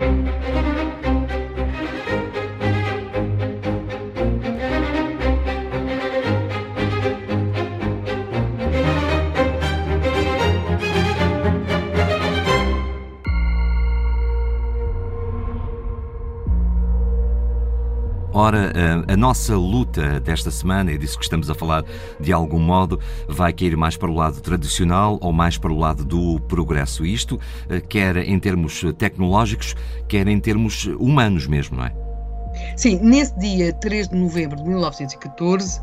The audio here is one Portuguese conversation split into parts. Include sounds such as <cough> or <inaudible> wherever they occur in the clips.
Thank you. Ora, a, a, nossa luta desta semana, e disso que estamos a falar de algum modo, vai cair mais para o lado tradicional ou mais para o lado do progresso. Isto, eh, quer em termos tecnológicos, quer em termos humanos mesmo, não é? Sim, nesse dia 3 de novembro de 1914,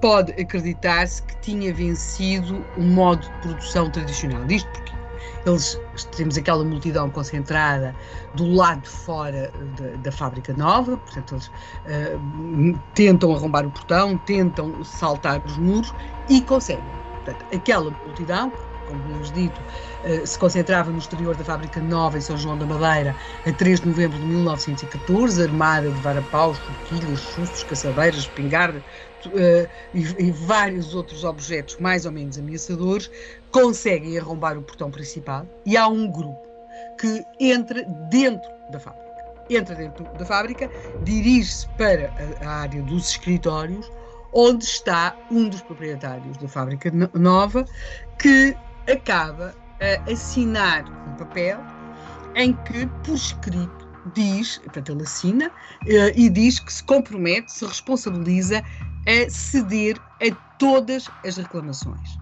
pode acreditar-se que tinha vencido o modo de produção tradicional. Isto porque eles temos aquela multidão concentrada do lado de fora da, da fábrica nova, portanto, eles uh, tentam arrombar o portão, tentam saltar os muros e conseguem. Portanto, aquela multidão, como tínhamos dito, uh, se concentrava no exterior da fábrica nova em São João da Madeira a 3 de novembro de 1914, armada de varapaus, forquilhas, chustos, caçadeiras, espingarda, uh, e, vários outros objetos mais ou menos ameaçadores, conseguem arrombar o portão principal e há um grupo que entra dentro da fábrica. Entra dentro da fábrica, dirige-se para a área dos escritórios, onde está um dos proprietários da fábrica nova, que acaba a assinar um papel em que, por escrito, diz, portanto, ele assina uh, e diz que se compromete, se responsabiliza a ceder a todas as reclamações.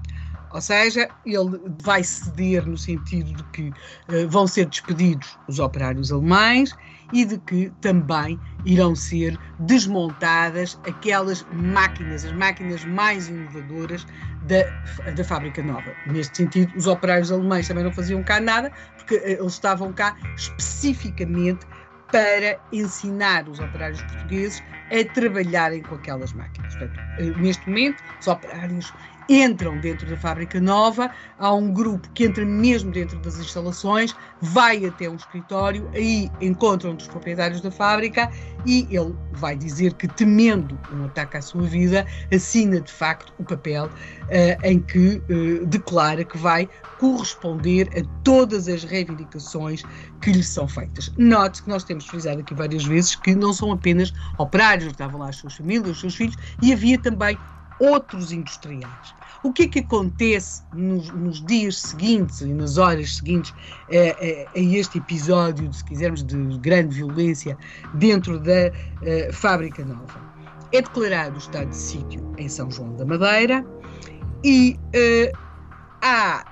Ou seja, ele vai ceder no sentido de que uh, vão ser despedidos os operários alemães e de que também irão ser desmontadas aquelas máquinas, as máquinas mais inovadoras da, da fábrica nova. Neste sentido, os operários alemães também não faziam cá nada, porque uh, eles estavam cá especificamente para ensinar os operários portugueses a trabalharem com aquelas máquinas. Portanto, eh, neste momento, os operários entram dentro da fábrica nova, há um grupo que entra mesmo dentro das instalações, vai até um escritório, aí encontram dos proprietários da fábrica e ele vai dizer que, temendo um ataque à sua vida, assina de facto o papel uh, em que uh, declara que vai corresponder a todas as reivindicações que lhe são feitas. Note que nós temos frisado aqui várias vezes que não são apenas operários, estavam lá as suas famílias, os seus filhos, e havia também outros industriais. O que é que acontece nos, nos dias seguintes e nas horas seguintes a, a, a, este episódio, se quisermos, de grande violência dentro da uh, fábrica nova? É declarado o estado de sítio em São João da Madeira e há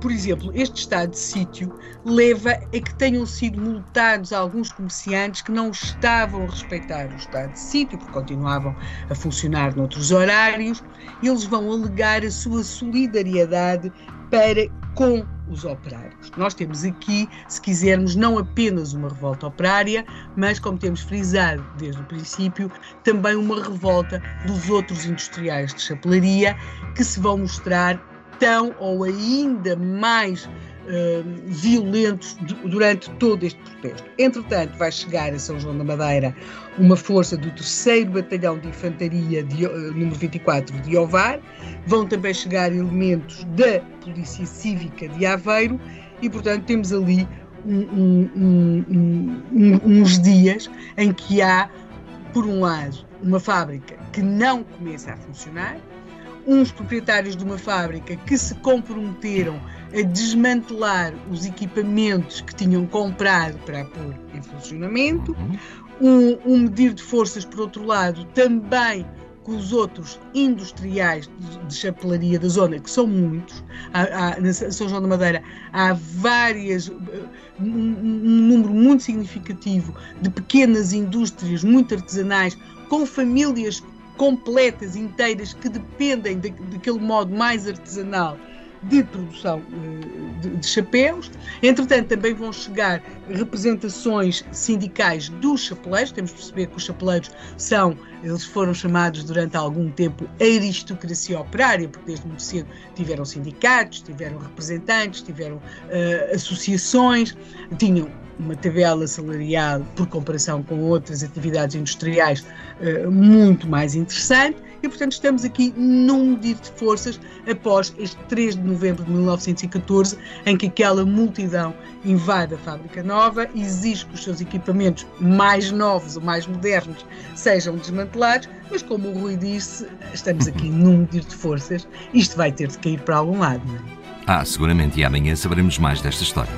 por exemplo, este estado de sítio leva a que tenham sido multados alguns comerciantes que não estavam a respeitar o estado de sítio, porque continuavam a funcionar noutros horários, eles vão alegar a sua solidariedade para com os operários. Nós temos aqui, se quisermos, não apenas uma revolta operária, mas, como temos frisado desde o princípio, também uma revolta dos outros industriais de chapelaria que se vão mostrar tão ou ainda mais uh, violentos durante todo este protesto. Entretanto, vai chegar a São João da Madeira uma força do 3 Batalhão de Infantaria, de, uh, número 24, de Ovar, vão também chegar elementos da Polícia Cívica de Aveiro e, portanto, temos ali um, um, um, uns dias em que há, por um lado, uma fábrica que não começa a funcionar, uns proprietários de uma fábrica que se comprometeram a desmantelar os equipamentos que tinham comprado para pôr em funcionamento, um, um medir de forças, por outro lado, também com os outros industriais de, chapelaria da zona, que são muitos, há, há, na São João da Madeira há várias, um, um número muito significativo de pequenas indústrias, muito artesanais, com famílias completas, inteiras, que dependem de, daquele modo mais artesanal de produção eh, de, de, chapéus. Entretanto, também vão chegar representações sindicais dos chapeleiros. Temos de perceber que os chapeleiros são, eles foram chamados durante algum tempo aristocracia operária, porque desde muito cedo tiveram sindicatos, tiveram representantes, tiveram uh, associações, tinham uma tabela salarial, por comparação com outras atividades industriais, eh, muito mais interessante. E, portanto, estamos aqui num medir de forças após este 3 de novembro de 1914, em que aquela multidão invade a fábrica nova, exige que os seus equipamentos mais novos ou mais modernos sejam desmantelados, mas como o Rui disse, estamos aqui <laughs> num medir de forças, isto vai ter de cair para algum lado. Não é? Ah, seguramente, e amanhã saberemos mais desta história.